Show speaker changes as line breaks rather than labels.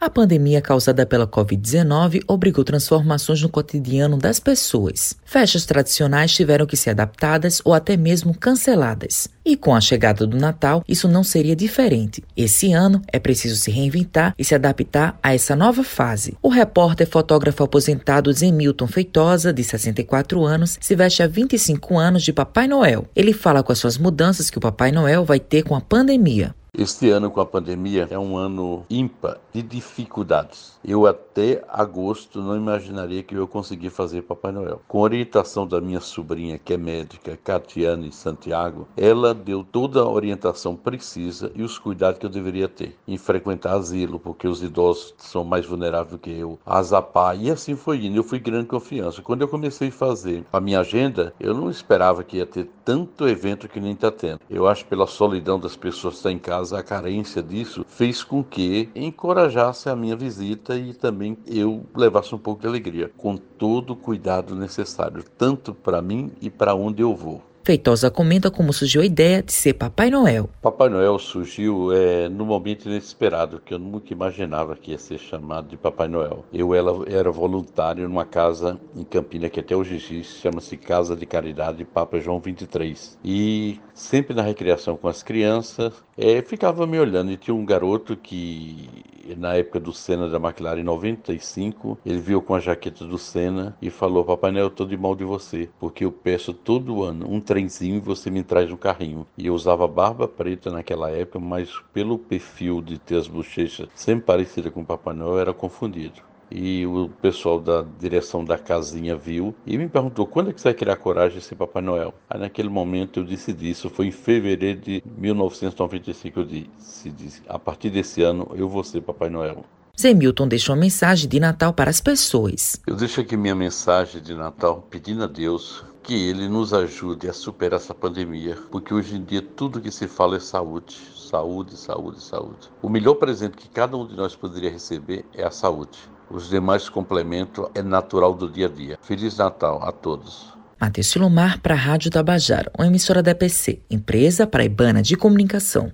A pandemia causada pela Covid-19 obrigou transformações no cotidiano das pessoas. Festas tradicionais tiveram que ser adaptadas ou até mesmo canceladas. E com a chegada do Natal, isso não seria diferente. Esse ano é preciso se reinventar e se adaptar a essa nova fase. O repórter fotógrafo aposentado Zemilton Feitosa, de 64 anos, se veste há 25 anos de Papai Noel. Ele fala com as suas mudanças que o Papai Noel vai ter com a pandemia.
Este ano com a pandemia é um ano ímpar de dificuldades. Eu até agosto não imaginaria que eu ia conseguir fazer Papai Noel. Com orientação da minha sobrinha, que é médica, Catiane Santiago, ela deu toda a orientação precisa e os cuidados que eu deveria ter em frequentar asilo, porque os idosos são mais vulneráveis que eu, a zapar, e assim foi indo. Eu fui grande confiança. Quando eu comecei a fazer a minha agenda, eu não esperava que ia ter tanto evento que nem está tendo. Eu acho pela solidão das pessoas que estão em casa a carência disso fez com que encorajasse a minha visita e também eu levasse um pouco de alegria, com todo o cuidado necessário, tanto para mim e para onde eu vou.
Feitosa comenta como surgiu a ideia de ser Papai Noel.
Papai Noel surgiu é, no momento inesperado, que eu nunca imaginava que ia ser chamado de Papai Noel. Eu era, era voluntário numa casa em Campina, que até hoje existe, chama-se Casa de Caridade Papa João 23. E sempre na recreação com as crianças, é, ficava me olhando e tinha um garoto que na época do Senna da McLaren em 95, ele viu com a jaqueta do Senna e falou: Papai Noel, eu tô de mal de você, porque eu peço todo ano um trenzinho e você me traz um carrinho. E eu usava barba preta naquela época, mas pelo perfil de ter as bochechas sempre parecida com o Papai Noel, era confundido e o pessoal da direção da casinha viu e me perguntou quando é que você vai criar coragem de ser Papai Noel. Aí naquele momento eu decidi, isso foi em fevereiro de 1995, eu disse, disse a partir desse ano eu vou ser Papai Noel.
Zé Milton deixou uma mensagem de Natal para as pessoas.
Eu deixo aqui minha mensagem de Natal pedindo a Deus que Ele nos ajude a superar essa pandemia, porque hoje em dia tudo que se fala é saúde, saúde, saúde, saúde. O melhor presente que cada um de nós poderia receber é a saúde. Os demais complementos é natural do dia a dia. Feliz Natal a todos.
Matheus Silomar para a Rádio Tabajara, uma emissora da EPC, empresa paraibana de comunicação.